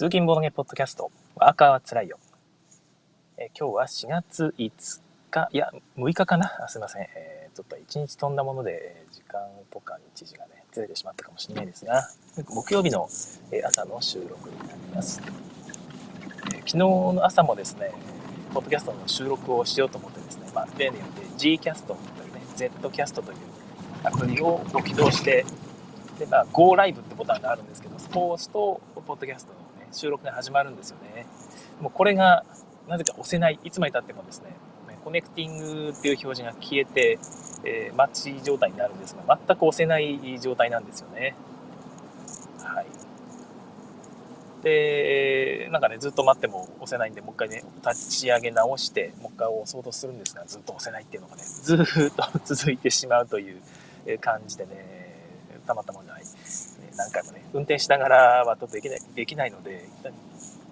通勤ボードゲポッドキャスト、ワーカーはつらいよ。えー今日は4月5日、いや、6日かな？あすいません。えーちょっと1日飛んだもので、時間とか日時がね、ずれてしまったかもしれないですが、木曜日のえ朝の収録になります。えー昨日の朝もですね、ポッドキャストの収録をしようと思ってですね、まあ、例によって Gcast というね、Zcast というアプリを起動して、で、まあ、Go Live ってボタンがあるんですけど、そこを押すと、ポッドキャストの、ね、収録が始まるんですよね。もうこれが、なぜか押せない、いつまで経ってもですね、コネクティングっていう表示が消えて、えー待ち状態になるんですが、全く押せない状態なんですよね。はい。で、なんかね、ずっと待っても押せないんで、もう一回ね、立ち上げ直して、もう一回押そうとするんですが、ずっと押せないっていうのがね、ずっと続いてしまうという感じでね、たまたま。ね何回もね、運転しながらはとできない、できないので、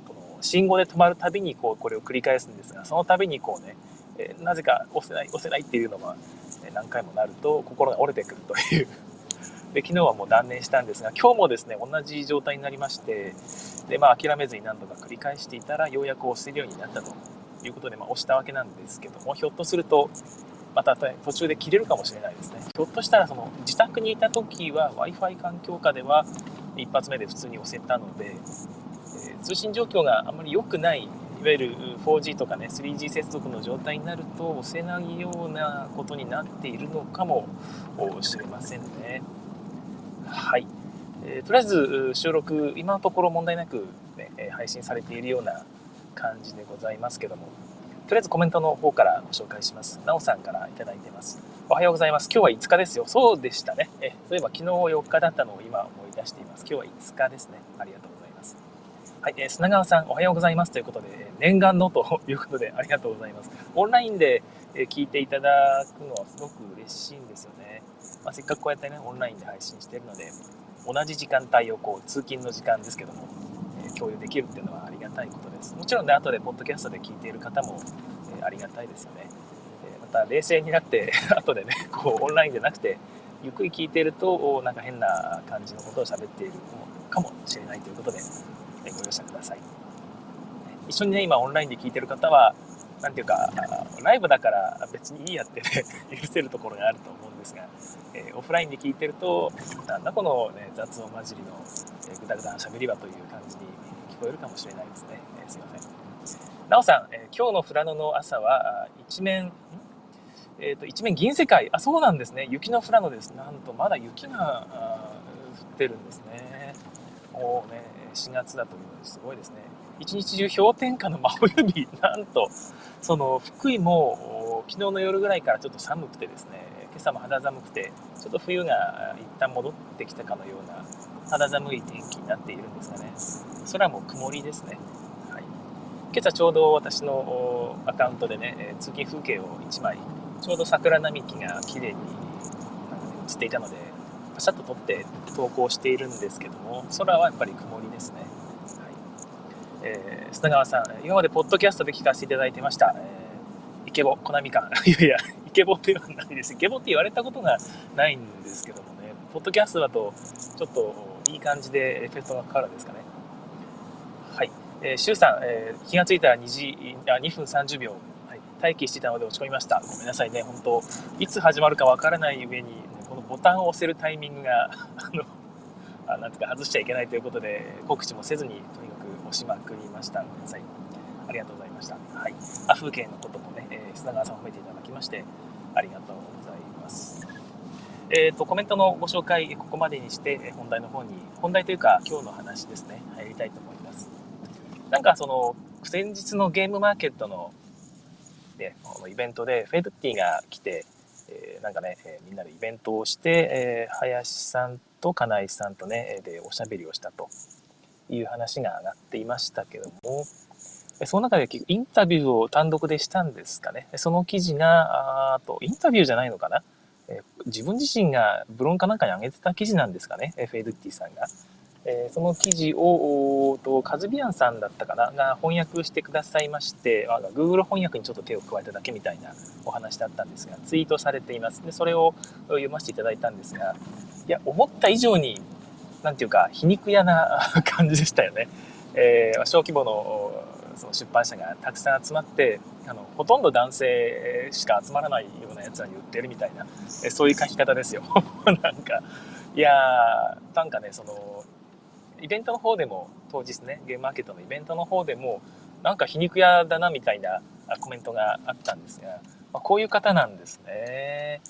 この信号で止まるたびにこう、これを繰り返すんですが、その度にこうね、えーなぜか押せない、押せないっていうのが、ね何回もなると心が折れてくるという。で、昨日はもう断念したんですが、今日もですね、同じ状態になりまして、で、まあ諦めずに何度か繰り返していたら、ようやく押せるようになったということで、まあ押したわけなんですけども、ひょっとすると、また途中で切れるかもしれないですね。ひょっとしたらその自宅にいた時は Wi-Fi 環境下では一発目で普通に押せたので、え通信状況があまり良くない、いわゆる 4G とかね 3G 接続の状態になると押せないようなことになっているのかもしれませんね。はい。えーとりあえず収録今のところ問題なく、ね、配信されているような感じでございますけどもとりあえずコメントの方からご紹介します。なおさんからいただいてます。おはようございます。今日は5日ですよ。そうでしたね。え、そういえば昨日4日だったのを今思い出しています。今日は5日ですね。ありがとうございます。はい、えー砂川さん、おはようございます。ということで、念願のということでありがとうございます。オンラインで聞いていただくのはすごく嬉しいんですよね。まあ、せっかくこうやってね、オンラインで配信してるので、同じ時間帯をこう通勤の時間ですけども、え共有できるっていうのはりがたいことです。もちろんね、後でポッドキャストで聞いている方も、えありがたいですよね。えまた冷静になって、後でね、こうオンラインじゃなくて、ゆっくり聞いていると、おなんか変な感じのことを喋っているかもしれないということで、えご容赦ください。一緒にね、今オンラインで聞いてる方は、なんていうか、ライブだから別にいいやってね、許せるところがあると思うんですが、えーオフラインで聞いてると、なんだこの、ね、雑音混じりの、ぐだぐだな喋り場という感じに聞こえるかもしれないですね。えーすいません。なおさん、えー今日の富良野の朝は、一面、えっ、と、一面銀世界。あ、そうなんですね。雪の富良野です。なんと、まだ雪が降ってるんですね。もうね、4月だというのすごいですね。一日中氷点下の真冬日、なんと、その福井も昨日の夜ぐらいからちょっと寒くてですね、今朝も肌寒くて、ちょっと冬が一旦戻ってきたかのような肌寒い天気になっているんですがね、空も曇りですね。はい、今朝ちょうど私のアカウントでね、えー通勤風景を1枚、ちょうど桜並木が綺麗に映っていたので、パシャッと撮って投稿しているんですけども、空はやっぱり曇りですね。はいえー砂川さん、今までポッドキャストで聞かせていただいてました。えーイケボ、コナミ感。いやいや、イケボではないです。イケボって言われたことがないんですけどもね、ポッドキャストだと、ちょっといい感じでエフェクトがかかるんですかね。はい。えー、シュウさん、えー気がついたら2時、あ2分30秒、はい、待機していたので落ち込みました。ごめんなさいね、本当いつ始まるかわからない上に、このボタンを押せるタイミングが、あの、あなんてか外しちゃいけないということで、告知もせずに、とにかく押しまくりました。ごめんなさい。ありがとうございました。はい。あ、風景のこともね、えー砂川さん褒めていただきまして、ありがとうございます。えっ、と、コメントのご紹介、ここまでにして、本題の方に、本題というか、今日の話ですね、入りたいと思います。なんか、その、先日のゲームマーケットの、ね、このイベントで、フェルティが来て、えーなんかね、えみんなでイベントをして、えー林さんと金井さんとね、で、おしゃべりをしたという話が上がっていましたけども、その中で結インタビューを単独でしたんですかね。その記事が、あと、インタビューじゃないのかな。え自分自身がブロンかなんかに上げてた記事なんですかね？えフェイドッティさんが。えその記事を、と、カズビアンさんだったかな？が翻訳してくださいまして、あ Google 翻訳にちょっと手を加えただけみたいなお話だったんですが、ツイートされています。で、それを読ませていただいたんですが、いや、思った以上に、なんていうか、皮肉屋な 感じでしたよね。えー、小規模のその出版社がたくさん集まってあのほとんど男性しか集まらないようなやつらに売ってるみたいな、そういう書き方ですよ なんかいやーなんかねそのイベントの方でも当日ねゲームマーケットのイベントの方でもなんか皮肉屋だなみたいなコメントがあったんですが、まあ、こういう方なんですね。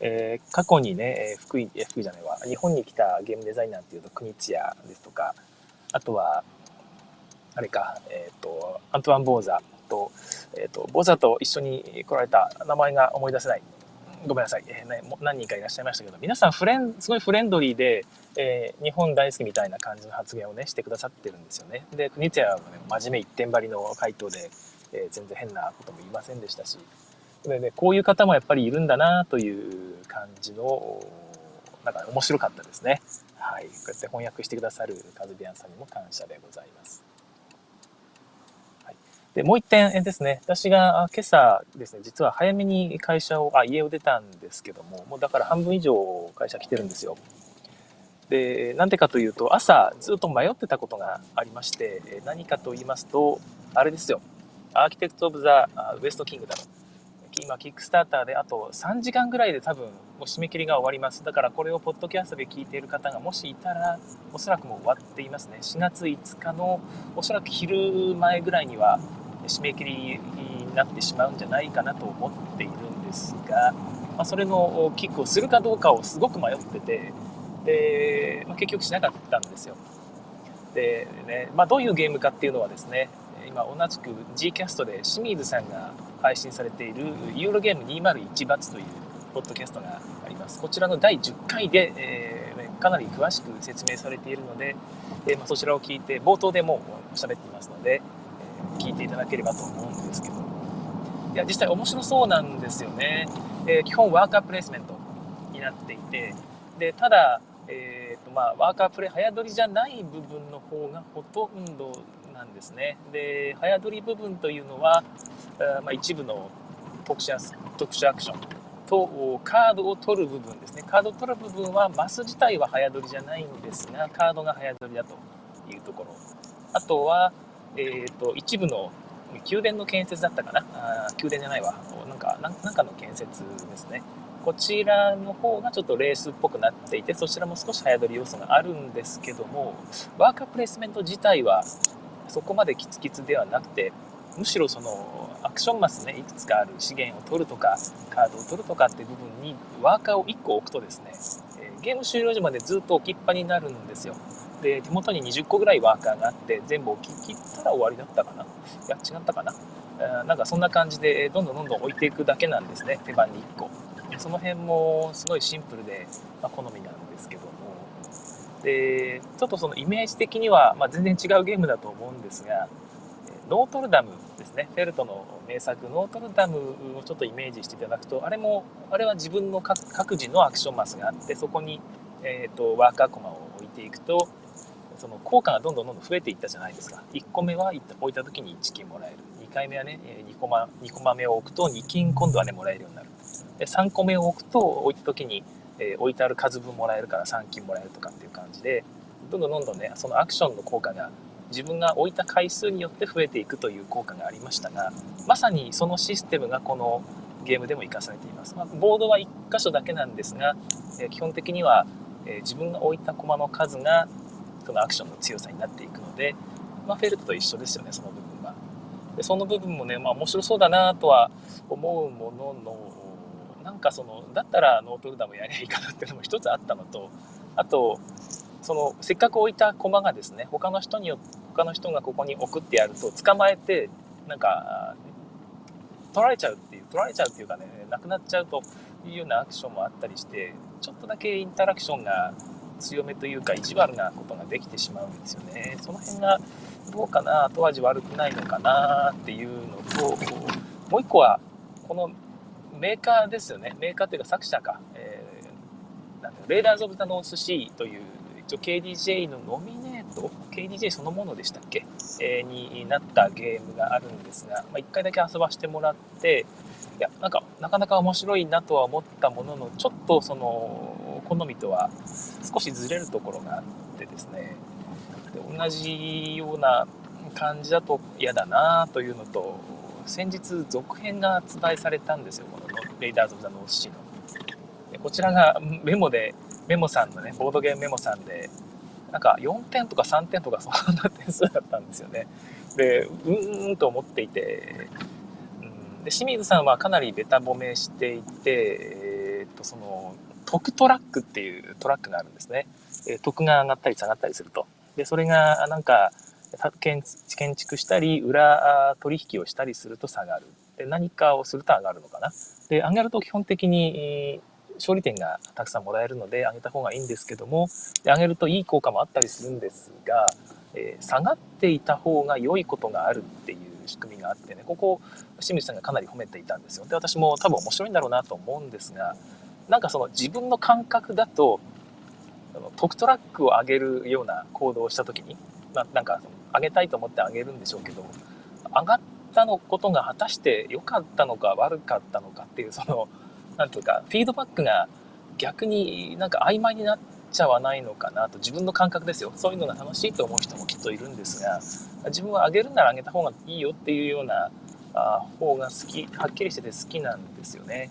えー、過去にね、え福井、え福井じゃないわ、日本に来たゲームデザイナーっていうと、国津屋ですとか、あとは、あれか、えっ、ー、と、アントワン・ボーザと、えっ、ー、と、ボーザと一緒に来られた名前が思い出せない。ごめんなさい、えーね、何人かいらっしゃいましたけど、皆さんフレン、すごいフレンドリーで、えー、日本大好きみたいな感じの発言をね、してくださってるんですよね。で、国津屋はね、真面目一点張りの回答で、えー、全然変なことも言いませんでしたし、でね、こういう方もやっぱりいるんだなという感じの、なんか面白かったですね。はい。こうやって翻訳してくださるカズビアンさんにも感謝でございます。で、もう一点ですね。私が今朝ですね、実は早めに会社を、あ、家を出たんですけども、もうだから半分以上会社来てるんですよ。で、なんでかというと、朝ずっと迷ってたことがありまして、何かと言いますと、あれですよ。アーキテクト・オブ・ザ・ウエスト・キングダム。今、キックスターターであと3時間ぐらいで多分もう締め切りが終わります。だからこれをポッドキャストで聞いている方がもしいたら、おそらくもう終わっていますね。4月5日のおそらく昼前ぐらいには締め切りになってしまうんじゃないかなと思っているんですが、まあ、それのキックをするかどうかをすごく迷ってて、で、まあ、結局しなかったんですよ。で、ね、まあ、どういうゲームかっていうのはですね、今同じく G キャストで清水さんが配信されているユーロゲーム201バツというポッドキャストがあります。こちらの第10回で、えー、かなり詳しく説明されているので、えー、まあ、そちらを聞いて冒頭でもう喋っていますので、聞いていただければと思うんですけど。いや実際面白そうなんですよね、えー、基本ワーカープレイスメントになっていて。でただ、えーとまあ、ワーカープレイ早撮りじゃない部分の方がほとんどなんですね。で早撮り部分というのは、あまあ、一部の特殊特殊アクションとカードを取る部分ですね。カードを取る部分はマス自体は早撮りじゃないんですがカードが早撮りだというところ。あとはえーと、一部の宮殿の建設だったかな？あ宮殿じゃないわ。なんかなんかの建設ですね。こちらの方がちょっとレースっぽくなっていてそちらも少し早撮り要素があるんですけどもワーカープレイスメント自体はそこまでキツキツではなくてむしろそのアクションマスねいくつかある資源を取るとかカードを取るとかっていう部分にワーカーを1個置くとですね、えゲーム終了時までずっと置きっぱになるんですよ。で手元に20個ぐらいワーカーがあって全部置き切ったら終わりだったかな？いや違ったかな？なんかそんな感じでどんどんどんどん置いていくだけなんですね手番に1個。その辺もすごいシンプルで、まあ、好みなんですけども。でちょっとそのイメージ的には、まあ、全然違うゲームだと思うんですがノートルダムですね。フェルトの名作ノートルダムをちょっとイメージしていただくとあれもあれは自分の各自のアクションマスがあってそこに、えーとワーカーコマを置いていくとその効果がどんどんどんどん増えていったじゃないですか。1個目は置いた時に1金もらえる。2回目はね2コマ ,2 コマ目を置くと2金今度はねもらえるようになる。で3個目を置くと置いた時に、え置いてある数分もらえるから3金もらえるとかっていう感じでどんどんどんどんねそのアクションの効果が自分が置いた回数によって増えていくという効果がありましたがまさにそのシステムがこのゲームでも活かされています、まあ、ボードは1箇所だけなんですが、え基本的には、え自分が置いた駒の数がそのアクションの強さになっていくので、まあ、フェルトと一緒ですよねその部分はでその部分もね、まあ、面白そうだなとは思うもののなんかそのだったらノートルダムやりゃいいかなっていうのも一つあったのとあとそのせっかく置いた駒がですね他の人によ他の人がここに送ってやると捕まえてなんか取られちゃうっていう取られちゃうっていうかねなくなっちゃうというようなアクションもあったりしてちょっとだけインタラクションが強めというか意地悪なことができてしまうんですよね。その辺がどうかな後味悪くないのかなっていうのともう一個はこのメーカーですよね。メーカーというか作者か、えー、なん Raiders of the North Sea という一応 KDJ のノミネート？KDJ そのものでしたっけ、えー、になったゲームがあるんですが、まあ、1回だけ遊ばしてもらっていやなんかなかなか面白いなとは思ったもののちょっとその好みとは少しずれるところがあってですね。で同じような感じだと嫌だなというのと先日続編が発売されたんですよこの Raiders of the North Sea の。でこちらがメモでメモさんのねボードゲームメモさんでなんか4点とか3点とかそんな点数だったんですよね。でうーんと思っていて、で清水さんはかなりベタ褒めしていて、えー、っとその特トラックっていうトラックがあるんですね。え得が上がったり下がったりすると。で、それがなんか建築したり、裏取引をしたりすると下がる。で、何かをすると上がるのかな。で、上がると基本的に勝利点がたくさんもらえるので上げた方がいいんですけども、上げるといい効果もあったりするんですが、えー、下がっていた方が良いことがあるっていう仕組みがあってね、ここ、清水さんがかなり褒めていたんですよ。で、私も多分面白いんだろうなと思うんですが、なんかその自分の感覚だと、特トラックを上げるような行動をした時に、まあ、なんか上げたいと思って上げるんでしょうけど、上がったのことが果たして良かったのか悪かったのかっていう、その、なんていうか、フィードバックが逆になんか曖昧になっちゃわないのかなと、自分の感覚ですよ。そういうのが楽しいと思う人もきっといるんですが、自分は上げるなら上げた方がいいよっていうような方が好き、はっきりしてて好きなんですよね。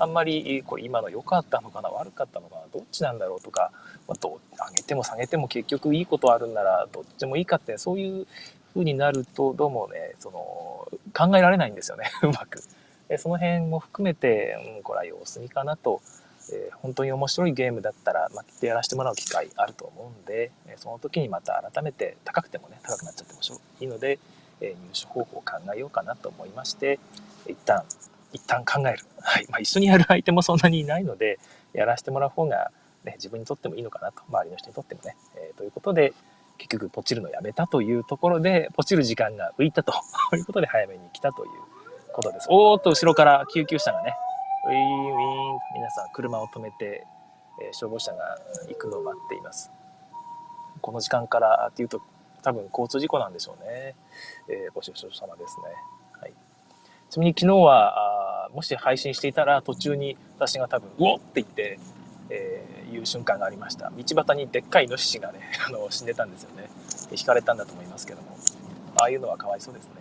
あんまりこれ今の良かったのかな悪かったのかなどっちなんだろうとか、まあ、ど上げても下げても結局いいことあるんならどっちもいいかってそういう風になるとどうもねその考えられないんですよね うまく。その辺も含めて、うん、これは様子見かなと、えー、本当に面白いゲームだったら、まあ、やらせてもらう機会あると思うんで、その時にまた改めて高くてもね高くなっちゃってもいいので、え入手方法を考えようかなと思いまして一旦一旦考える。はい。まあ、一緒にやる相手もそんなにいないので、やらせてもらう方が、ね、自分にとってもいいのかなと、周りの人にとってもね。えー、ということで、結局、ポチるのやめたというところで、ポチる時間が浮いたということで、早めに来たということです。おーっと、後ろから救急車がね、ウィーンウィーン皆さん車を止めて、え、消防車が行くのを待っています。この時間からっていうと、多分交通事故なんでしょうね。えー、ご愁傷様ですね。はい。ちなみに昨日は、もし配信していたら途中に私が多分、うおって言って、えー、いう瞬間がありました。道端にでっかいイノシシがね、あの、死んでたんですよね。引かれたんだと思いますけども。ああいうのはかわいそうですね。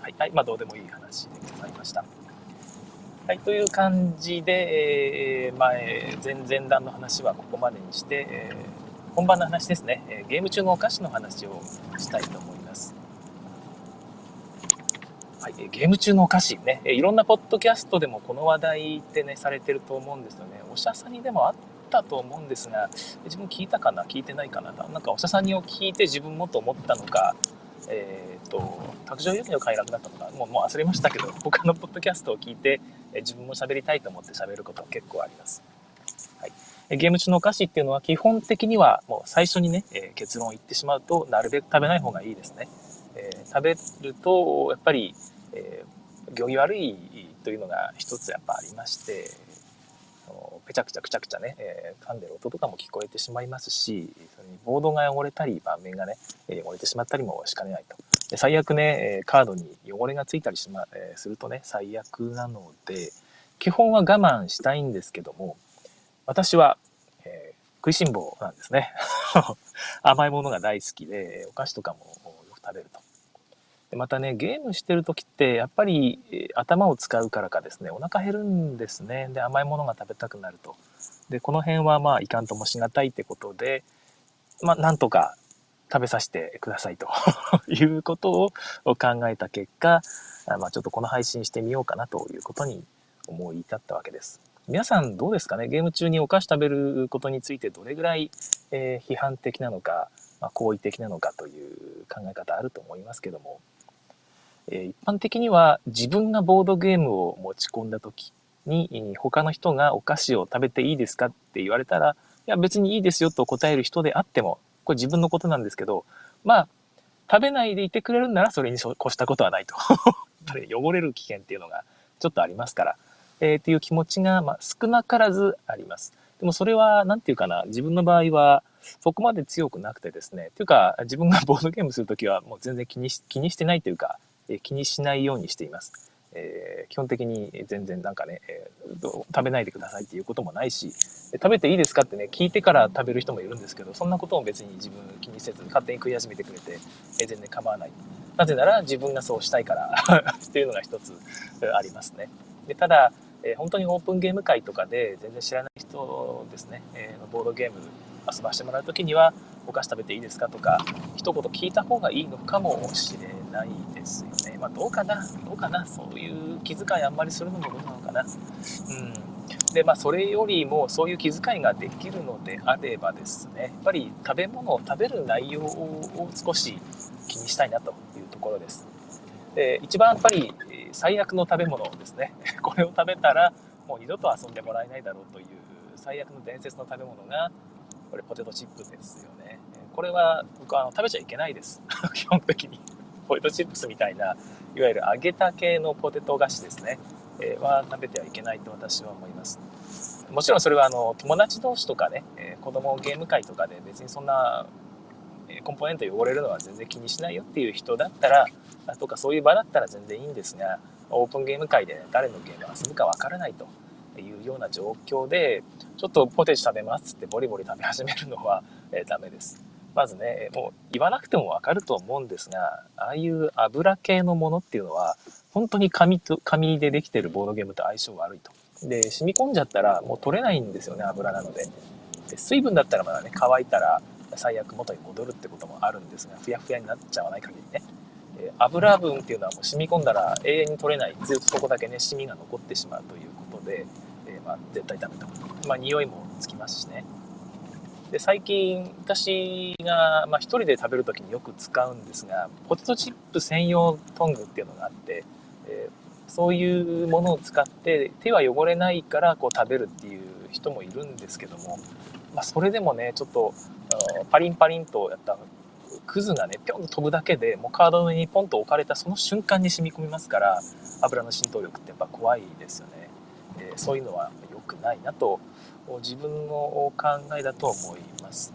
はい。はい。まあ、どうでもいい話でございました。はい。という感じで、えー、前、前々段の話はここまでにして、えー、本番の話ですね。えゲーム中のお菓子の話をしたいと思います。はい、ゲーム中のお菓子ね、いろんなポッドキャストでもこの話題ってね、されてると思うんですよね。おしゃさにでもあったと思うんですが、自分聞いたかな？聞いてないかな？なんかおしゃさにを聞いて自分もと思ったのか、えっ、ー、と、卓上遊戯の快楽だったのかもう、もう忘れましたけど、他のポッドキャストを聞いて、え自分も喋りたいと思って喋ることは結構あります。ゲーム中のお菓子っていうのは基本的にはもう最初にね、え結論を言ってしまうと、なるべく食べない方がいいですね。え、食べると、やっぱり、え、行儀悪いというのが一つやっぱありまして、ぺちゃくちゃくちゃくちゃね、えー、噛んでる音とかも聞こえてしまいますし、それにボードが汚れたり、盤面がね、汚れてしまったりもしかねないと。で最悪ねえ、カードに汚れがついたりしま、え、するとね、最悪なので、基本は我慢したいんですけども、私は、えー、食いしん坊なんですね。甘いものが大好きで、お菓子とかもよく食べると。でまたね、ゲームしてる時って、やっぱり、え頭を使うからかですね、お腹減るんですね。で、甘いものが食べたくなると。で、この辺はまあ、いかんともしがたいってことで、まあ、なんとか食べさせてくださいと いうことを考えた結果、まあ、ちょっとこの配信してみようかなということに思い至ったわけです。皆さんどうですかね？ゲーム中にお菓子食べることについてどれぐらい、えー、批判的なのか、まあ、好意的なのかという考え方あると思いますけども、え一般的には自分がボードゲームを持ち込んだ時に他の人がお菓子を食べていいですか？って言われたら、いや別にいいですよと答える人であっても、これ自分のことなんですけど、まあ、食べないでいてくれるならそれに越したことはないと。やっぱり汚れる危険っていうのがちょっとありますから、えー、っていう気持ちが、まあ、少なからずあります。でもそれは、なんていうかな、自分の場合は、そこまで強くなくてですね、というか、自分がボードゲームするときはもう全然気にし気にしてないというか、え気にしないようにしています。えー、基本的に全然なんかね、えー、食べないでくださいっていうこともないし、食べていいですかってね、聞いてから食べる人もいるんですけど、そんなことも別に自分気にせず、勝手に食い始めてくれて、えー、全然構わない。なぜなら自分がそうしたいから っていうのが一つありますね。でただ、えー、本当にオープンゲーム会とかで全然知らない人ですね、えー、ボードゲーム遊ばしてもらう時には、お菓子食べていいですかとか、一言聞いた方がいいのかもしれないですよね。まあ、どうかな？どうかな？そういう気遣いあんまりするのもどうなのかな？うん。で、まあ、それよりも、そういう気遣いができるのであればですね、やっぱり食べ物を食べる内容を少し気にしたいなというところです。で一番やっぱり最悪の食べ物ですね。これを食べたら、もう二度と遊んでもらえないだろうという最悪の伝説の食べ物が、これポテトチップですよね。これは僕は食べちゃいけないです。基本的に。ポテトチップスみたいな、いわゆる揚げた系のポテト菓子ですね。えー、は食べてはいけないと私は思います。もちろんそれはあの友達同士とかね、えー、子供ゲーム会とかで別にそんなコンポーネント汚れるのは全然気にしないよっていう人だったら、とかそういう場だったら全然いいんですが、オープンゲーム会で誰のゲームを遊ぶかわからないというような状況で、ちょっとポテチ食べますってボリボリ食べ始めるのは、えー、ダメです。まずね、もう言わなくてもわかると思うんですが、ああいう油系のものっていうのは、本当に紙と、紙でできてるボードゲームと相性悪いと。で、染み込んじゃったらもう取れないんですよね、油なので。で水分だったらまだね、乾いたら最悪元に戻るってこともあるんですが、ふやふやになっちゃわない限りね。で油分っていうのはもう染み込んだら永遠に取れない、ずっとそこだけね、シミが残ってしまうということで、えー、まあ、絶対ダメと。まあ、匂いもつきますしね。で、最近、私が、まあ、一人で食べるときによく使うんですが、ポテトチップ専用トングっていうのがあって、えー、そういうものを使って手は汚れないからこう食べるっていう人もいるんですけども、まあ、それでもね、ちょっと、パリンパリンとやったクズがね、ぴょんと飛ぶだけで、もうカードの上にポンと置かれたその瞬間に染み込みますから、油の浸透力ってやっぱ怖いですよね。えー、そういうのは良くないなと、自分の考えだと思います。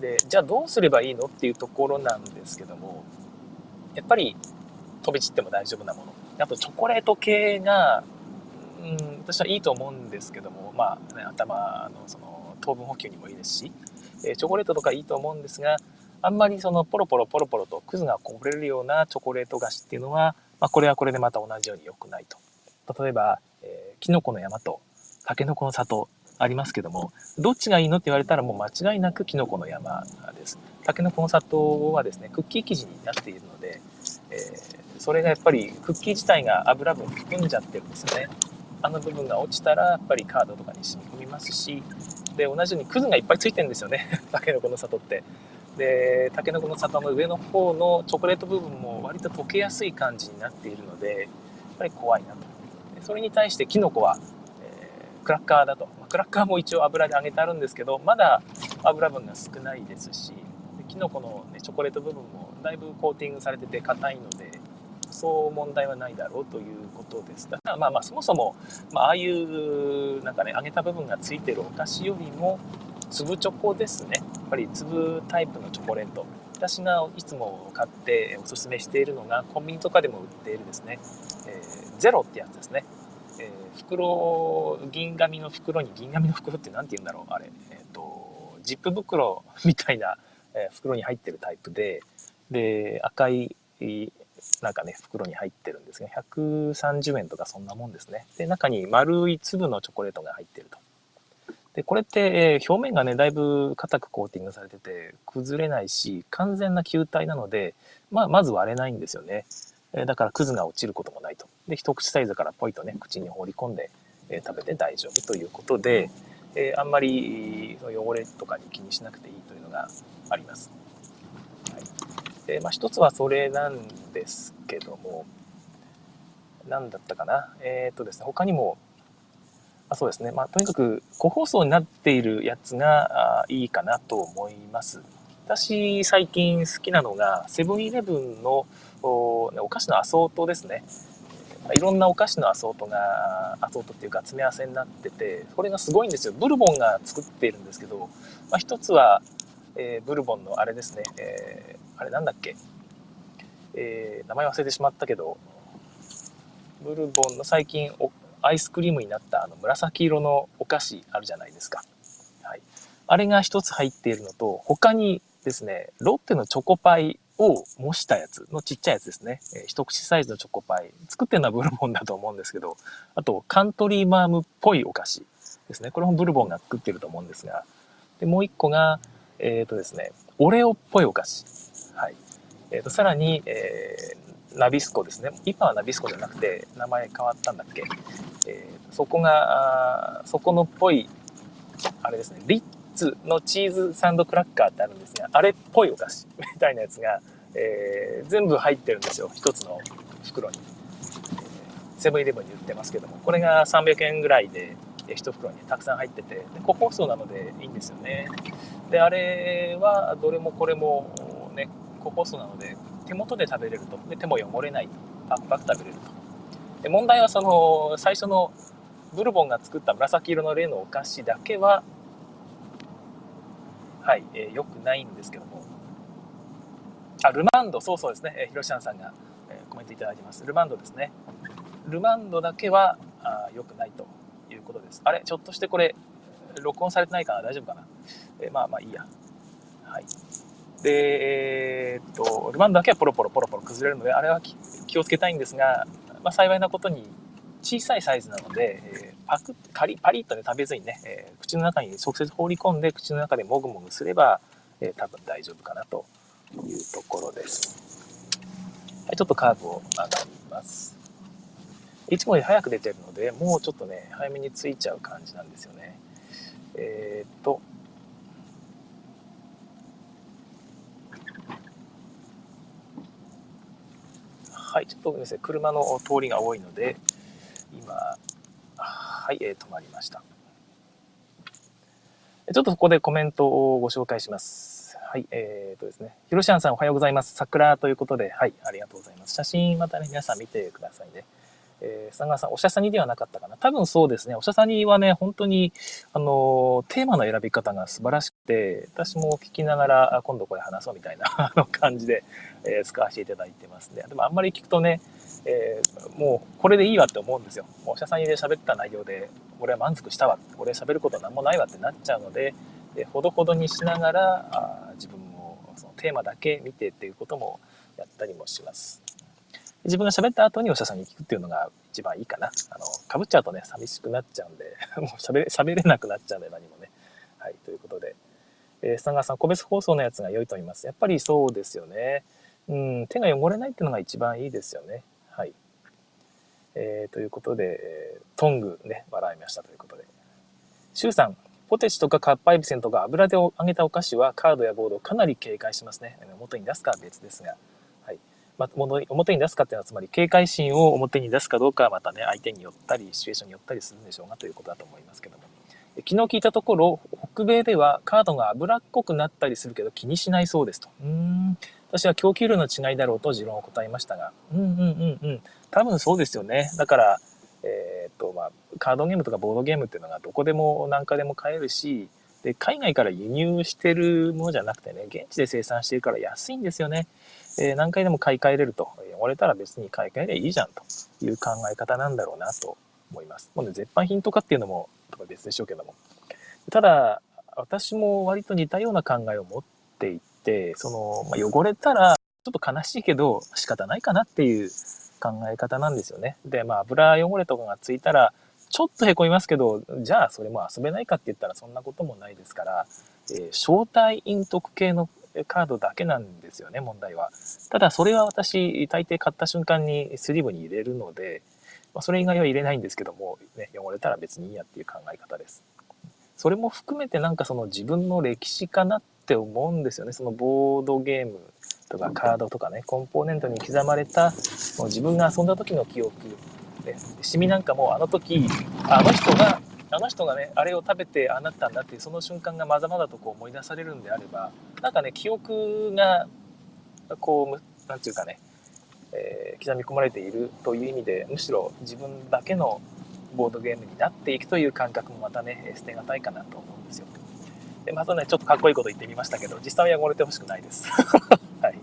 で、じゃあどうすればいいのっていうところなんですけども、やっぱり飛び散っても大丈夫なもの。あとチョコレート系が、うん、私はいいと思うんですけども、まあ、ね、頭のその糖分補給にもいいですし、え、チョコレートとかいいと思うんですが、あんまりそのポロポロポロポロとクズがこぼれるようなチョコレート菓子っていうのは、まあ、これはこれでまた同じように良くないと。例えば、えー、キノコの山とタケノコの里ありますけども、どっちがいいのって言われたらもう間違いなくキノコの山です。タケノコの里はですね、クッキー生地になっているので、えー、それがやっぱりクッキー自体が油分含んじゃってるんですよね。あの部分が落ちたらやっぱりカードとかに染み込みますし、で、同じようにクズがいっぱいついてるんですよね。タケノコの里って。でたけのこの里の上の方のチョコレート部分も割と溶けやすい感じになっているのでやっぱり怖いなと。それに対してキノコは、えー、クラッカーだと、ま、クラッカーも一応油で揚げてあるんですけどまだ油分が少ないですしキノコの、ね、チョコレート部分もだいぶコーティングされてて硬いのでそう問題はないだろうということです。だからまあまあそもそも、まあ、ああいうなんかね揚げた部分がついてるお菓子よりも粒チョコですね。やっぱり粒タイプのチョコレート。私がいつも買っておすすめしているのが、コンビニとかでも売っているですね、えー、ゼロってやつですね。えー、袋、銀紙の袋に、銀紙の袋って何て言うんだろうあれ。えっ、ー、と、ジップ袋みたいな、え袋に入ってるタイプで、で、赤い、なんかね、袋に入ってるんですが、130円とかそんなもんですね。で、中に丸い粒のチョコレートが入ってると。で、これって、え、表面がね、だいぶ硬くコーティングされてて、崩れないし、完全な球体なので、まあ、まず割れないんですよね。え、だからクズが落ちることもないと。で、一口サイズからポイとね、口に放り込んで、え、食べて大丈夫ということで、えあんまり汚れとかに気にしなくていいというのがあります。はい。で、まあ、一つはそれなんですけども、何だったかな。えっ、とですね、他にも、あそうですね。まあ、とにかく個包装になっているやつがあいいかなと思います。私、最近好きなのが、セブンイレブンのおお菓子のアソートですね。いろんなお菓子のアソートが、アソートっていうか詰め合わせになってて、これがすごいんですよ。ブルボンが作っているんですけど、まあ、一つは、えー、ブルボンのあれですね、えー、あれなんだっけ、えー、名前忘れてしまったけど、ブルボンの最近おアイスクリームになったあの紫色のお菓子あるじゃないですか。はい。あれが一つ入っているのと、他にですね、ロッテのチョコパイを模したやつのちっちゃいやつですね。えー、一口サイズのチョコパイ。作ってるのはブルボンだと思うんですけど、あと、カントリーマームっぽいお菓子ですね。これもブルボンが作ってると思うんですが。で、もう一個が、えっ、ー、とですね、オレオっぽいお菓子。はい。えっ、ー、と、さらに、えー、ナビスコですね。今はナビスコじゃなくて、名前変わったんだっけ。えー、そこが、そこのっぽい、あれですね、リッツのチーズサンドクラッカーってあるんですが、あれっぽいお菓子みたいなやつが、えー、全部入ってるんですよ。一つの袋に。セブンイレブンに売ってますけども、これが300円ぐらいで、1袋にたくさん入ってて、で個包装なのでいいんですよね。で、あれはどれもこれもね、個包装なので、手元で食べれると。で、手も汚れないと。パクパク食べれると。で問題はその最初のブルボンが作った紫色の例のお菓子だけははい、えー、よくないんですけども。あルマンド。そうそうですね、えー、ひろしさんが、えー、コメントいただいてます。ルマンドですね。ルマンドだけはあ良くないということです。あれ？ちょっとしてこれ録音されてないかな？大丈夫かな、えー、まあまあいいや。はい。でえー、っとルマンドだけはポロポロポロポロ崩れるのであれは気をつけたいんですがまあ、幸いなことに小さいサイズなので、えー、パクッパリパリッとね食べずにね、えー、口の中に直接放り込んで口の中でもぐもぐすれば、えー、多分大丈夫かなというところです。はい、ちょっとカーブを曲がります。いつもより早く出てるので、もうちょっとね、早めについちゃう感じなんですよね。えー、っと、はい、ちょっとですね、車の通りが多いので、今、はい、えー、止まりました。ちょっとここでコメントをご紹介します。はい、えーとですね、ひろしあんさんおはようございます。桜ということで、はい、ありがとうございます。写真またね、皆さん見てくださいね。えー、砂川さん、おしゃさにではなかったかな。多分そうですね。おしゃさにはね、本当に、あの、テーマの選び方が素晴らしく、私も聞きながら、今度これ話そうみたいな 感じで、えー、使わせていただいてますね。でもあんまり聞くとね、えー、もうこれでいいわって思うんですよ。おしゃさんにで喋った内容で、俺は満足したわ。俺喋ることなんもないわってなっちゃうので、えほどほどにしながら、あ自分もそのテーマだけ見てっていうこともやったりもします。自分が喋った後にお医者さんに聞くっていうのが一番いいかな。あの、被っちゃうとね、寂しくなっちゃうんで、もう喋れ、喋れなくなっちゃうんで何もね。はい、ということで。えー、スタンガーさん、個別放送のやつが良いと思います。やっぱりそうですよね。うん、手が汚れないっていうのが一番いいですよね。はい。えー、ということで、えー、トングね、笑いましたということで。シュウさん、ポテチとかカッパイビセンとか油で揚げたお菓子はカードやボードをかなり警戒しますね。元に出すかは別ですが。はいまあ、表に出すかっていうのはつまり警戒心を表に出すかどうかはまたね相手によったりシチュエーションによったりするんでしょうがということだと思いますけども昨日聞いたところ北米ではカードが脂っこくなったりするけど気にしないそうですと。うん。私は供給量の違いだろうと持論を答えましたが。うんうんうんうん。多分そうですよね。だからえー、っとまあカードゲームとかボードゲームっていうのがどこでも何かでも買えるしで海外から輸入してるものじゃなくてね現地で生産してるから安いんですよね。えー、何回でも買い替えれると。汚れたら別に買い替えればいいじゃんという考え方なんだろうなと思います。もうね、絶版品とかっていうのも別でしょうけども。ただ、私も割と似たような考えを持っていて、その、まあ、汚れたらちょっと悲しいけど仕方ないかなっていう考え方なんですよね。で、まあ油汚れとかがついたら、ちょっとへこみますけど、じゃあそれも遊べないかって言ったらそんなこともないですから、えー、招待陰徳系のカードだけなんですよね、問題は。ただ、それは私、大抵買った瞬間にスリーブに入れるので、まあ、それ以外は入れないんですけども、ね、汚れたら別にいいやっていう考え方です。それも含めてなんかその自分の歴史かなって思うんですよね。そのボードゲームとかカードとかね、コンポーネントに刻まれた、自分が遊んだ時の記憶、ね、シミなんかもあの時、あの人があの人がねあれを食べてああなったんだっていうその瞬間がまざまざとこう思い出されるんであればなんかね記憶がこう何て言うかね、えー、刻み込まれているという意味でむしろ自分だけのボードゲームになっていくという感覚もまたね捨てがたいかなと思うんですよ。でまたねちょっとかっこいいこと言ってみましたけど実際は汚れてほしくないです。はい。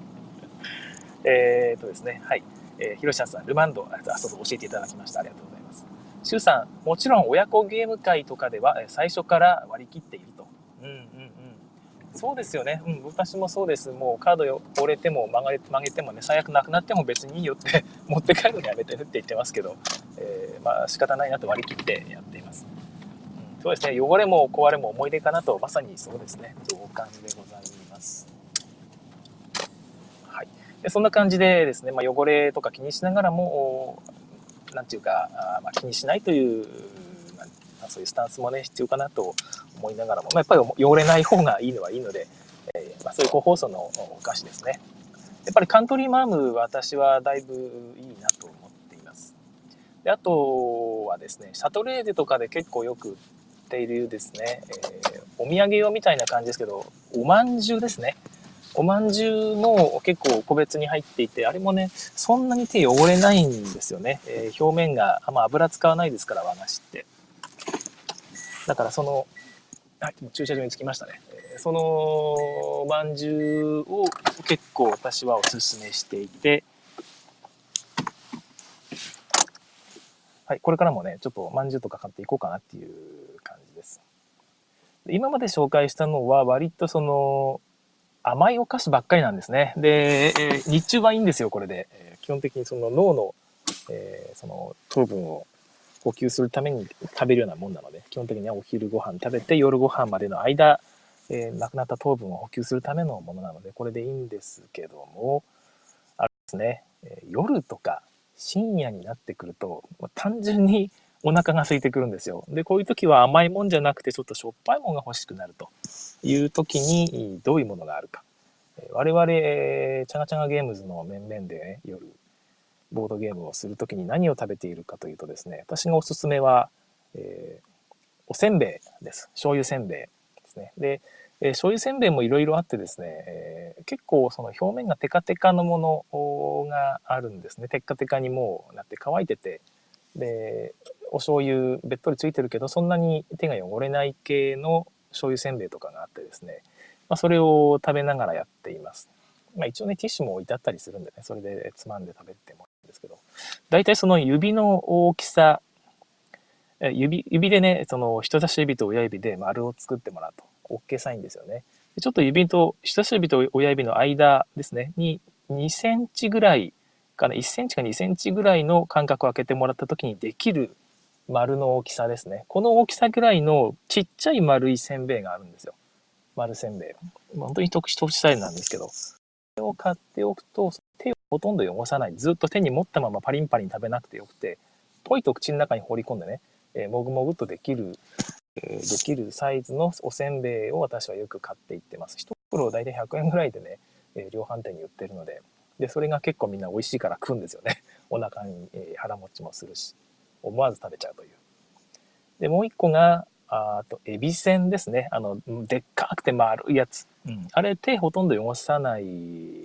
えー、っとですねはい。えー、ひろしさん、ルマンド、あ、そうそう、教えていただきました。ありがとうございます。シュウさん、もちろん親子ゲーム会とかでは最初から割り切っていると。うんうん。そうですよね。うん、私もそうです。もうカード折れても曲げ曲げてもね、最悪なくなっても別にいいよって 持って帰るのやめてるって言ってますけど、えー、まあ仕方ないなと割り切ってやっています。うん、そうですね。汚れも壊れも思い出かなと、まさにそうですね。同感でございます。はい。でそんな感じでですね、まあ、汚れとか気にしながらも、なんていうか、あまあ、気にしないという、そういうスタンスもね、必要かなと思いながらも、まあ、やっぱり汚れない方がいいのはいいので、えー、まあ、そういう個包装のお菓子ですね。やっぱりカントリーマーム、私はだいぶいいなと思っています。であとはですね、シャトレーゼとかで結構よく売っているですね、えー、お土産用みたいな感じですけど、おまんじゅうですね。おまんじゅうも結構個別に入っていて、あれもね、そんなに手汚れないんですよね。えー、表面が、あんま油使わないですから、和菓子って。だからその、はい、駐車場に着きましたね。そのまんじゅうを結構私はおすすめしていて、はい、これからもね、ちょっとまんじゅうとか買っていこうかなっていう感じです。今まで紹介したのは割とその甘いお菓子ばっかりなんですね。で、え、日中はいいんですよ、これで。え、基本的にその脳の、えー、その糖分を補給するために食べるようなもんなので、基本的にはお昼ご飯食べて夜ご飯までの間、えー、なくなった糖分を補給するためのものなので、これでいいんですけども、あれですね、え夜とか深夜になってくると、単純にお腹が空いてくるんですよ。で、こういう時は甘いもんじゃなくて、ちょっとしょっぱいものが欲しくなるという時に、どういうものがあるか。我々、チャガチャガゲームズの面々で、ね、夜、ボードゲームをする時に何を食べているかというとですね、私のおすすめは、えー、おせんべいです。醤油せんべいですね。で、えー、醤油せんべいもいろいろあってですね、えー、結構その表面がテカテカのものがあるんですね。テッカテカにもうなって乾いてて、で、お醤油べっとりついてるけど、そんなに手が汚れない系の醤油せんべいとかがあってですね、まあ、それを食べながらやっています。まあ、一応ね、ティッシュも置いてあったりするんでね、それでつまんで食べてもですけど、大体その指の大きさ、指、指でね、その人差し指と親指で丸を作ってもらうと、OK サインですよね。ちょっと指と、人差し指と親指の間ですね、に2センチぐらいかな、1センチか2センチぐらいの間隔を空けてもらった時にできる丸の大きさですね。この大きさぐらいのちっちゃい丸いせんべいがあるんですよ。丸せんべい。本当に特殊特殊サイズなんですけど。これを買っておくと、手ほとんど汚さない。ずっと手に持ったままパリンパリン食べなくてよくて、ポイと口の中に放り込んでね、えー、もぐもぐっとできる、えー、できるサイズのおせんべいを私はよく買っていってます。一袋大体100円ぐらいでね、えー、量販店に売ってるので、で、それが結構みんな美味しいから食うんですよね。お腹に、え、腹持ちもするし。思わず食べちゃうという。で、もう一個が、あと、エビせんですね。あの、でっかくて丸いやつ。うん。あれ、手ほとんど汚さない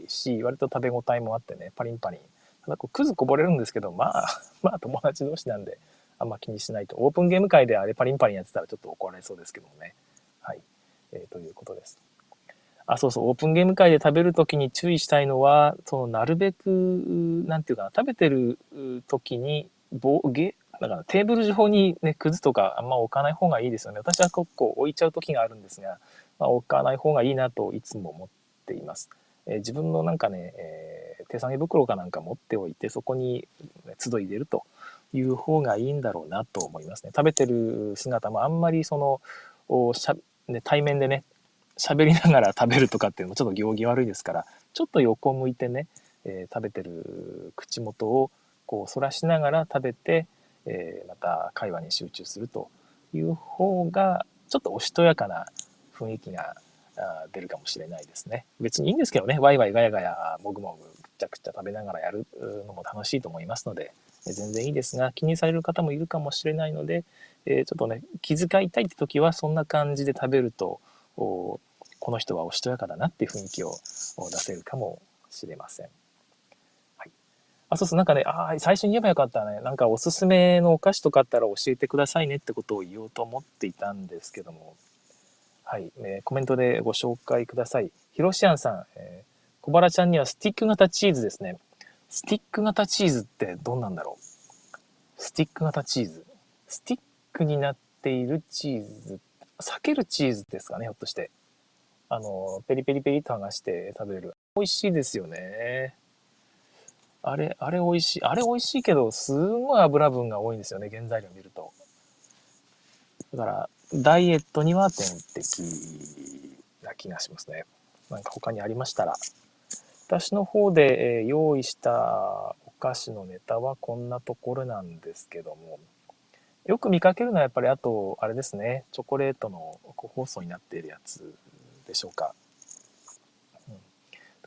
し、割と食べ応えもあってね、パリンパリン。ただ、こう、くずこぼれるんですけど、まあ、まあ、友達同士なんで、あんま気にしないと。オープンゲーム界であれパリンパリンやってたらちょっと怒られそうですけどもね。はい。えー、ということです。あ、そうそう、オープンゲーム界で食べるときに注意したいのは、その、なるべく、なんていうかな、食べてる時に、棒、ゲ、だからテーブル上にね、くずとかあんま置かない方がいいですよね。私は結構置いちゃう時があるんですが、まあ、置かない方がいいなといつも思っています。えー、自分のなんかね、えー、手提げ袋かなんか持っておいて、そこに都度入れるという方がいいんだろうなと思いますね。食べてる姿もあんまりその、おしゃね、対面でね、喋りながら食べるとかっていうのもちょっと行儀悪いですから、ちょっと横向いてね、えー、食べてる口元をこう反らしながら食べて、えー、また会話に集中するという方がちょっとおしとやかな雰囲気が出るかもしれないですね。別にいいんですけどね、ワイワイガヤガヤ、もぐもぐ、くちゃくちゃ食べながらやるのも楽しいと思いますので、全然いいですが、気にされる方もいるかもしれないので、えー、ちょっとね、気遣いたいって時はそんな感じで食べると、この人はおしとやかだなっていう雰囲気を出せるかもしれません。あ、そうそう、なんかね、ああ、最初に言えばよかったね。なんかおすすめのお菓子とかあったら教えてくださいねってことを言おうと思っていたんですけども。はい、えー、コメントでご紹介ください。ヒロシアンさん、えー、小原ちゃんにはスティック型チーズですね。スティック型チーズってどんなんだろう？スティック型チーズ。スティックになっているチーズ。避けるチーズですかね、ひょっとして。あの、ペリペリペリと剥がして食べる。美味しいですよね。あれ、あれ美味しい。あれ美味しいけど、すんごい油分が多いんですよね、原材料見ると。だから、ダイエットには天敵な気がしますね。なんか他にありましたら。私の方で、え用意したお菓子のネタはこんなところなんですけども、よく見かけるのはやっぱりあと、あれですね、チョコレートの個包装になっているやつでしょうか。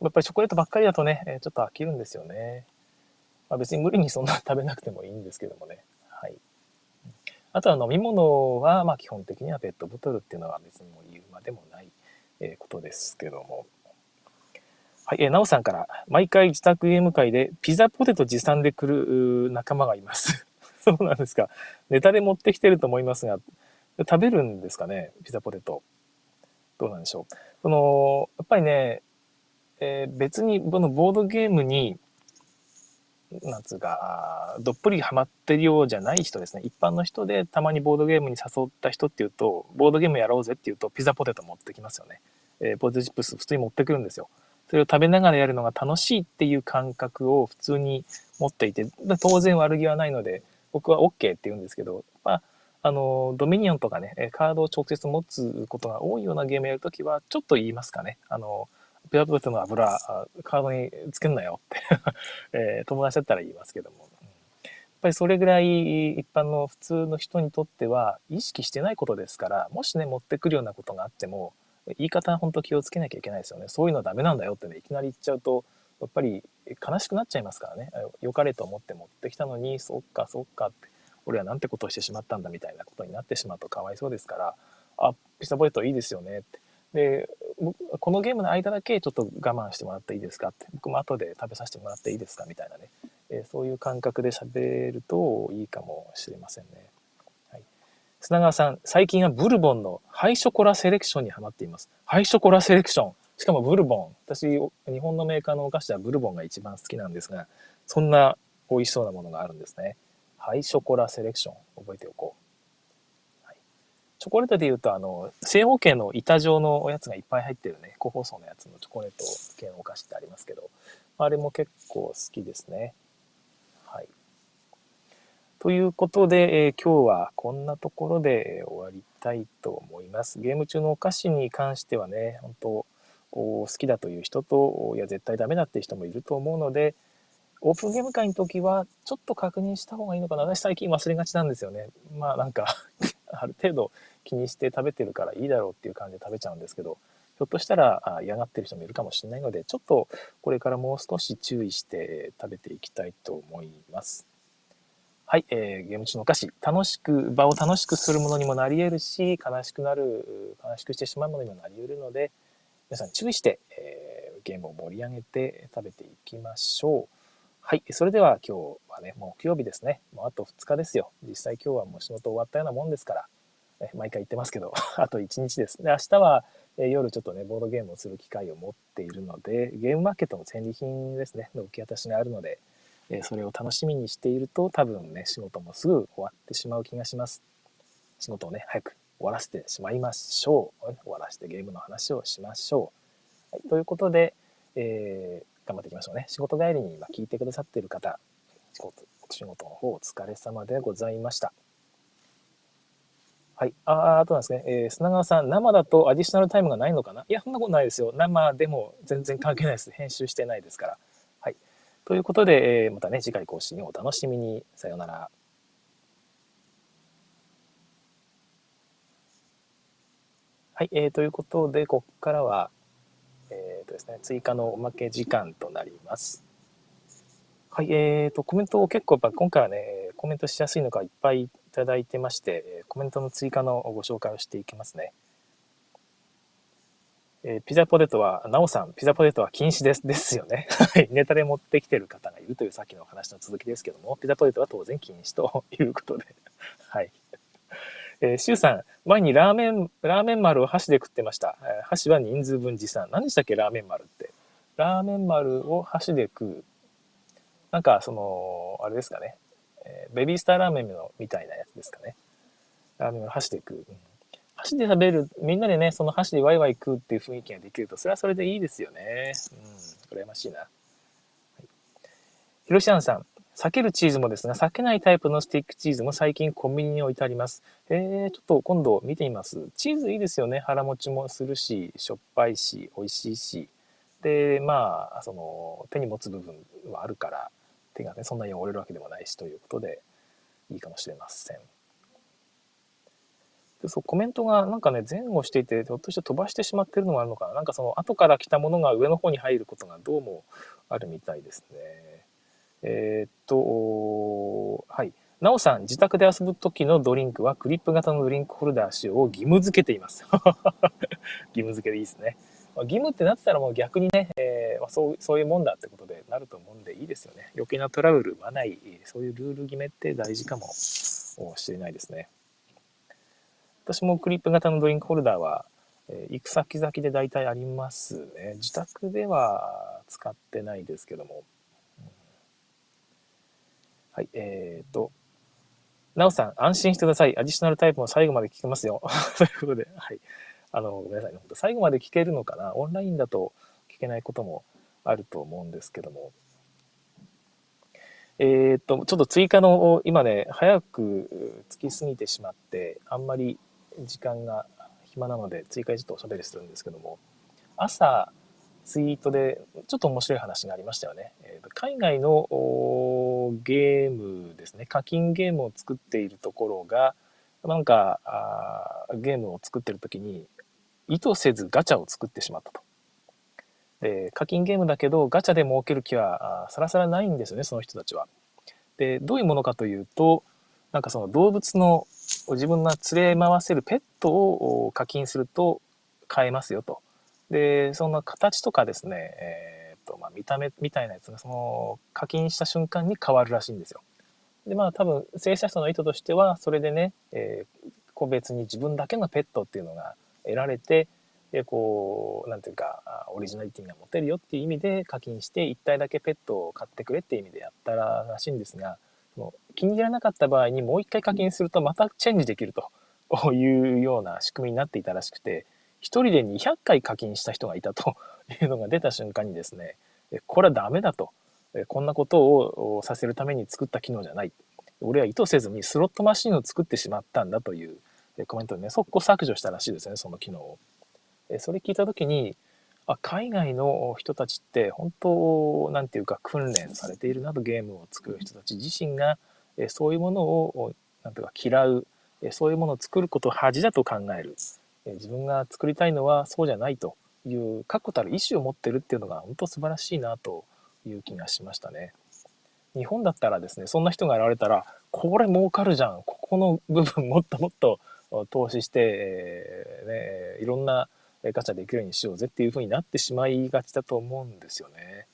やっぱりチョコレートばっかりだとね、ちょっと飽きるんですよね。まあ、別に無理にそんな食べなくてもいいんですけどもね。はい。あとは飲み物は、まあ基本的にはペットボトルっていうのは別にもう言うまでもない、えことですけども。はい、えー、なおさんから、毎回自宅ゲーム会でピザポテト持参で来る仲間がいます。そうなんですか。ネタで持ってきてると思いますが、食べるんですかね、ピザポテト。どうなんでしょう。その、やっぱりね、えー、別にこのボードゲームになんつうか、どっぷりハマってるようじゃない人ですね。一般の人でたまにボードゲームに誘った人っていうと、ボードゲームやろうぜっていうと、ピザポテト持ってきますよね。えー、ポテトチップス普通に持ってくるんですよ。それを食べながらやるのが楽しいっていう感覚を普通に持っていて、当然悪気はないので、僕は OK って言うんですけど、まあ、あの、ドミニオンとかね、カードを直接持つことが多いようなゲームやるときは、ちょっと言いますかね。あの、ペアポテトの油、カードにつけんなよって えー、友達だったら言いますけども、やっぱりそれぐらい一般の普通の人にとっては意識してないことですから、もしね、持ってくるようなことがあっても、言い方本当気をつけなきゃいけないですよね。そういうのはダメなんだよってね、いきなり言っちゃうと、やっぱり悲しくなっちゃいますからね。良かれと思って持ってきたのに、そっかそっかって、俺はなんてことをしてしまったんだみたいなことになってしまうとかわいそうですから、あ、ピザポテトいいですよねって。で、このゲームの間だけちょっと我慢してもらっていいですかって、僕も後で食べさせてもらっていいですかみたいなね、えそういう感覚で喋るといいかもしれませんね。はい、砂川さん、最近はブルボンのハイショコラセレクションにハマっています。ハイショコラセレクション。しかもブルボン。私、日本のメーカーのお菓子ではブルボンが一番好きなんですが、そんな美味しそうなものがあるんですね。ハイショコラセレクション。覚えておこう。チョコレートで言うと、あの、正方形の板状のおやつがいっぱい入ってるね、個包装のやつのチョコレート系のお菓子ってありますけど、あれも結構好きですね。はい。ということで、えー、今日はこんなところで終わりたいと思います。ゲーム中のお菓子に関してはね、本当好きだという人と、いや、絶対ダメだっていう人もいると思うので、オープンゲーム会の時は、ちょっと確認した方がいいのかな。私最近忘れがちなんですよね。まあなんかある程度気にして食べてるからいいだろうっていう感じで食べちゃうんですけど、ひょっとしたら嫌がってる人もいるかもしれないので、ちょっとこれからもう少し注意して食べていきたいと思います。はい、えー、ゲーム中のお菓子、楽しく、場を楽しくするものにもなり得るし、悲しくなる、悲しくしてしまうものにもなり得るので、皆さん注意して、えー、ゲームを盛り上げて食べていきましょう。はい。それでは今日はね、木曜日ですね。もうあと2日ですよ。実際今日はもう仕事終わったようなもんですから、毎回言ってますけど、あと1日です。で、明日は、夜ちょっとね、ボードゲームをする機会を持っているので、ゲームマーケットの戦利品ですね、の受け渡しがあるので、えそれを楽しみにしていると、多分ね、仕事もすぐ終わってしまう気がします。仕事をね、早く終わらせてしまいましょう。終わらせてゲームの話をしましょう。はい、ということで、えー、頑張っていきましょうね。仕事帰りに今聞いてくださっている方、仕事仕事の方お疲れ様でございました。はい。ああとなんですね。えー、砂川さん、生だとアディショナルタイムがないのかな？いや、そんなことないですよ。生でも全然関係ないです。編集してないですから。はい。ということで、えー、またね、次回更新をお楽しみに。さようなら。はい。えー、ということで、ここからは、とですね、追加のおまけ時間となります。はい。えーと、コメントを結構やっぱ今回はね、コメントしやすいのがいっぱいいただいてまして、コメントの追加のご紹介をしていきますね。えー、ピザポテトは、なおさん、ピザポテトは禁止です。ですよね。はい。ネタで持ってきてる方がいるというさっきの話の続きですけども、ピザポテトは当然禁止ということで。はい。えー、シュウさん、前にラーメン、ラーメン丸を箸で食ってました。箸は人数分持参。何でしたっけ、ラーメン丸って。ラーメン丸を箸で食う。なんかその、あれですかね、えーベビースターラーメンのみたいなやつですかね。ラーメンを箸で食う。うん箸で食べる、みんなでね、その箸でワイワイ食うっていう雰囲気ができると、それはそれでいいですよね。うん、羨ましいな。はい、ひろしさん、避けるチーズもですが、避けないタイプのスティックチーズも最近コンビニに置いてあります。えー、ちょっと今度見てみます。チーズいいですよね。腹持ちもするし、しょっぱいし、美味しいし。で、まあ、その、手に持つ部分はあるから、手がね、そんなに汚れるわけでもないしということで、いいかもしれません。でそうコメントがなんかね前後していてひょっとして飛ばしてしまってるのがあるのかななんかその後から来たものが上の方に入ることがどうもあるみたいですねえー、っとはい。なおさん自宅で遊ぶ時のドリンクはクリップ型のドリンクホルダー使用を義務付けています。義務付けでいいですね。義務ってなってたらもう逆にね、えー、そうそういうもんだってことでなると思うんでいいですよね。余計なトラブルはないそういうルール決めって大事かもしれないですね。私もクリップ型のドリンクホルダーは、えー、行く先々で大体ありますね。自宅では使ってないですけども。はい、えーと、なおさん、安心してください。アディショナルタイプも最後まで聞けますよ。ということで、はい。あの、ごめんなさい、ね。最後まで聞けるのかな？オンラインだと聞けないこともあると思うんですけども。えー、っと、ちょっと追加の、今ね、早く着きすぎてしまって、あんまり時間が暇なので追加でちょっとおしゃべりするんですけども朝ツイートでちょっと面白い話がありましたよね。えー、海外のゲームですね課金ゲームを作っているところがなんかあゲームを作ってる時に意図せずガチャを作ってしまったと。で課金ゲームだけどガチャで儲ける気はさらさらないんですよねその人たちは。でどういうものかというとなんかその動物の自分が連れ回せるペットを課金すると買えますよと。で、その形とかですね、えー、と、まあ、見た目みたいなやつがその課金した瞬間に変わるらしいんですよ。で、まあ多分、制作者の意図としては、それでね、えー、個別に自分だけのペットっていうのが得られて、で、こう、なんていうか、オリジナリティが持てるよっていう意味で課金して、1体だけペットを買ってくれっていう意味でやったらしいんですが、の気に入らなかった場合にもう一回課金するとまたチェンジできるというような仕組みになっていたらしくて、1人で200回課金した人がいたと いうのが出た瞬間にですね、これはダメだと。こんなことをさせるために作った機能じゃない。俺は意図せずにスロットマシンを作ってしまったんだというコメントでね、速攻削除したらしいですね、その機能を。それ聞いた時に、あ海外の人たちって本当なんていうか訓練されているなとゲームを作る人たち自身がそういうものをなんていうか嫌うそういうものを作ることを恥だと考える自分が作りたいのはそうじゃないという確固たる意思を持ってるっていうのが本当素晴らしいなという気がしましたね。日本だったらですねそんな人が現れたらこれ儲かるじゃんここの部分もっともっと投資して、えーね、いろんなガチャできるようにしようぜっていう風になってしまいがちだと思うんですよね。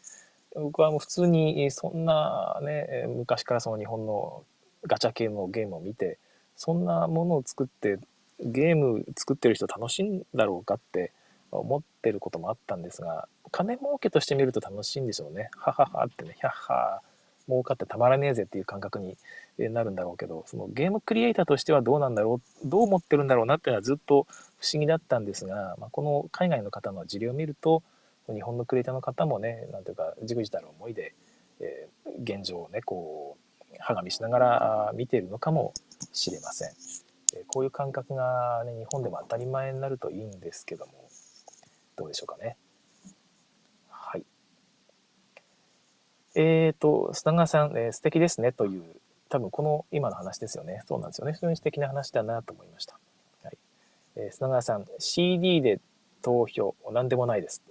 僕はもう普通にそんなね昔からその日本のガチャ系のゲームを見てそんなものを作ってゲーム作ってる人楽しいんだろうかって思ってることもあったんですが金儲けとして見ると楽しいんでしょうね。はははってね、ひゃっは儲かってたまらねえぜっていう感覚になるんだろうけど、そのゲームクリエイターとしてはどうなんだろう、どう思ってるんだろうなっていうのはずっと不思議だったんですが、まあ、この海外の方の事例を見ると、日本のクリエイターの方もね、なんていうか、じくじたる思いで、えー、現状をね、こう、歯がみしながら見ているのかもしれません。え、こういう感覚がね、日本でも当たり前になるといいんですけども、どうでしょうかね。はい。えっ、ー、と、砂川さん、えー、素敵ですねという、多分この今の話ですよね。そうなんですよね。非常に素敵な話だなと思いました。はい。えー、砂川さん、CD で投票、なんでもないです。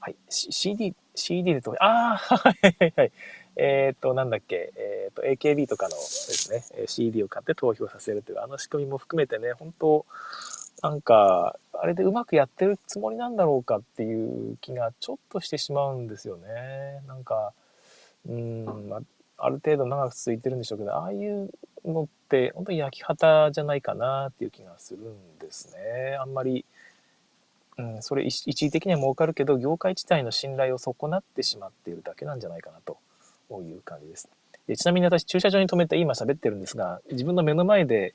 はい。CD、CD で投票、ああ、はいはいはい。えっ、と、なんだっけ、えっ、と、AKB とかのですね、CD を買って投票させるという、あの仕組みも含めてね、本当なんか、あれでうまくやってるつもりなんだろうかっていう気がちょっとしてしまうんですよね。なんか、うん、まあ、ある程度長く続いてるんでしょうけど、ああいうのって本当に焼き畑じゃないかなっていう気がするんですね。あんまり、うん、それ一時的には儲かるけど、業界自体の信頼を損なってしまっているだけなんじゃないかなとという感じです。でちなみに私、駐車場に止めて今喋ってるんですが、自分の目の前で、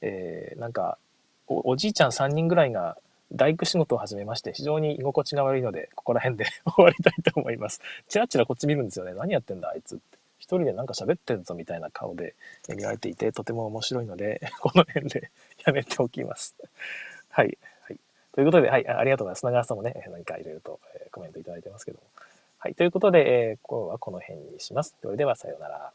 えー、なんかお、じいちゃん3人ぐらいが大工仕事を始めまして、非常に居心地が悪いので、ここら辺で 終わりたいと思います。チラチラこっち見るんですよね。何やってんだ、あいつって。一人でなんか喋ってんぞみたいな顔で見られていて、とても面白いので、この辺で やめておきます。はい。はい。ということで、はい、ありがとうございます。砂川さんもね、何かいろいろとコメントいただいてますけども。はい。ということで、えー、今日はこの辺にします。それでは、さようなら。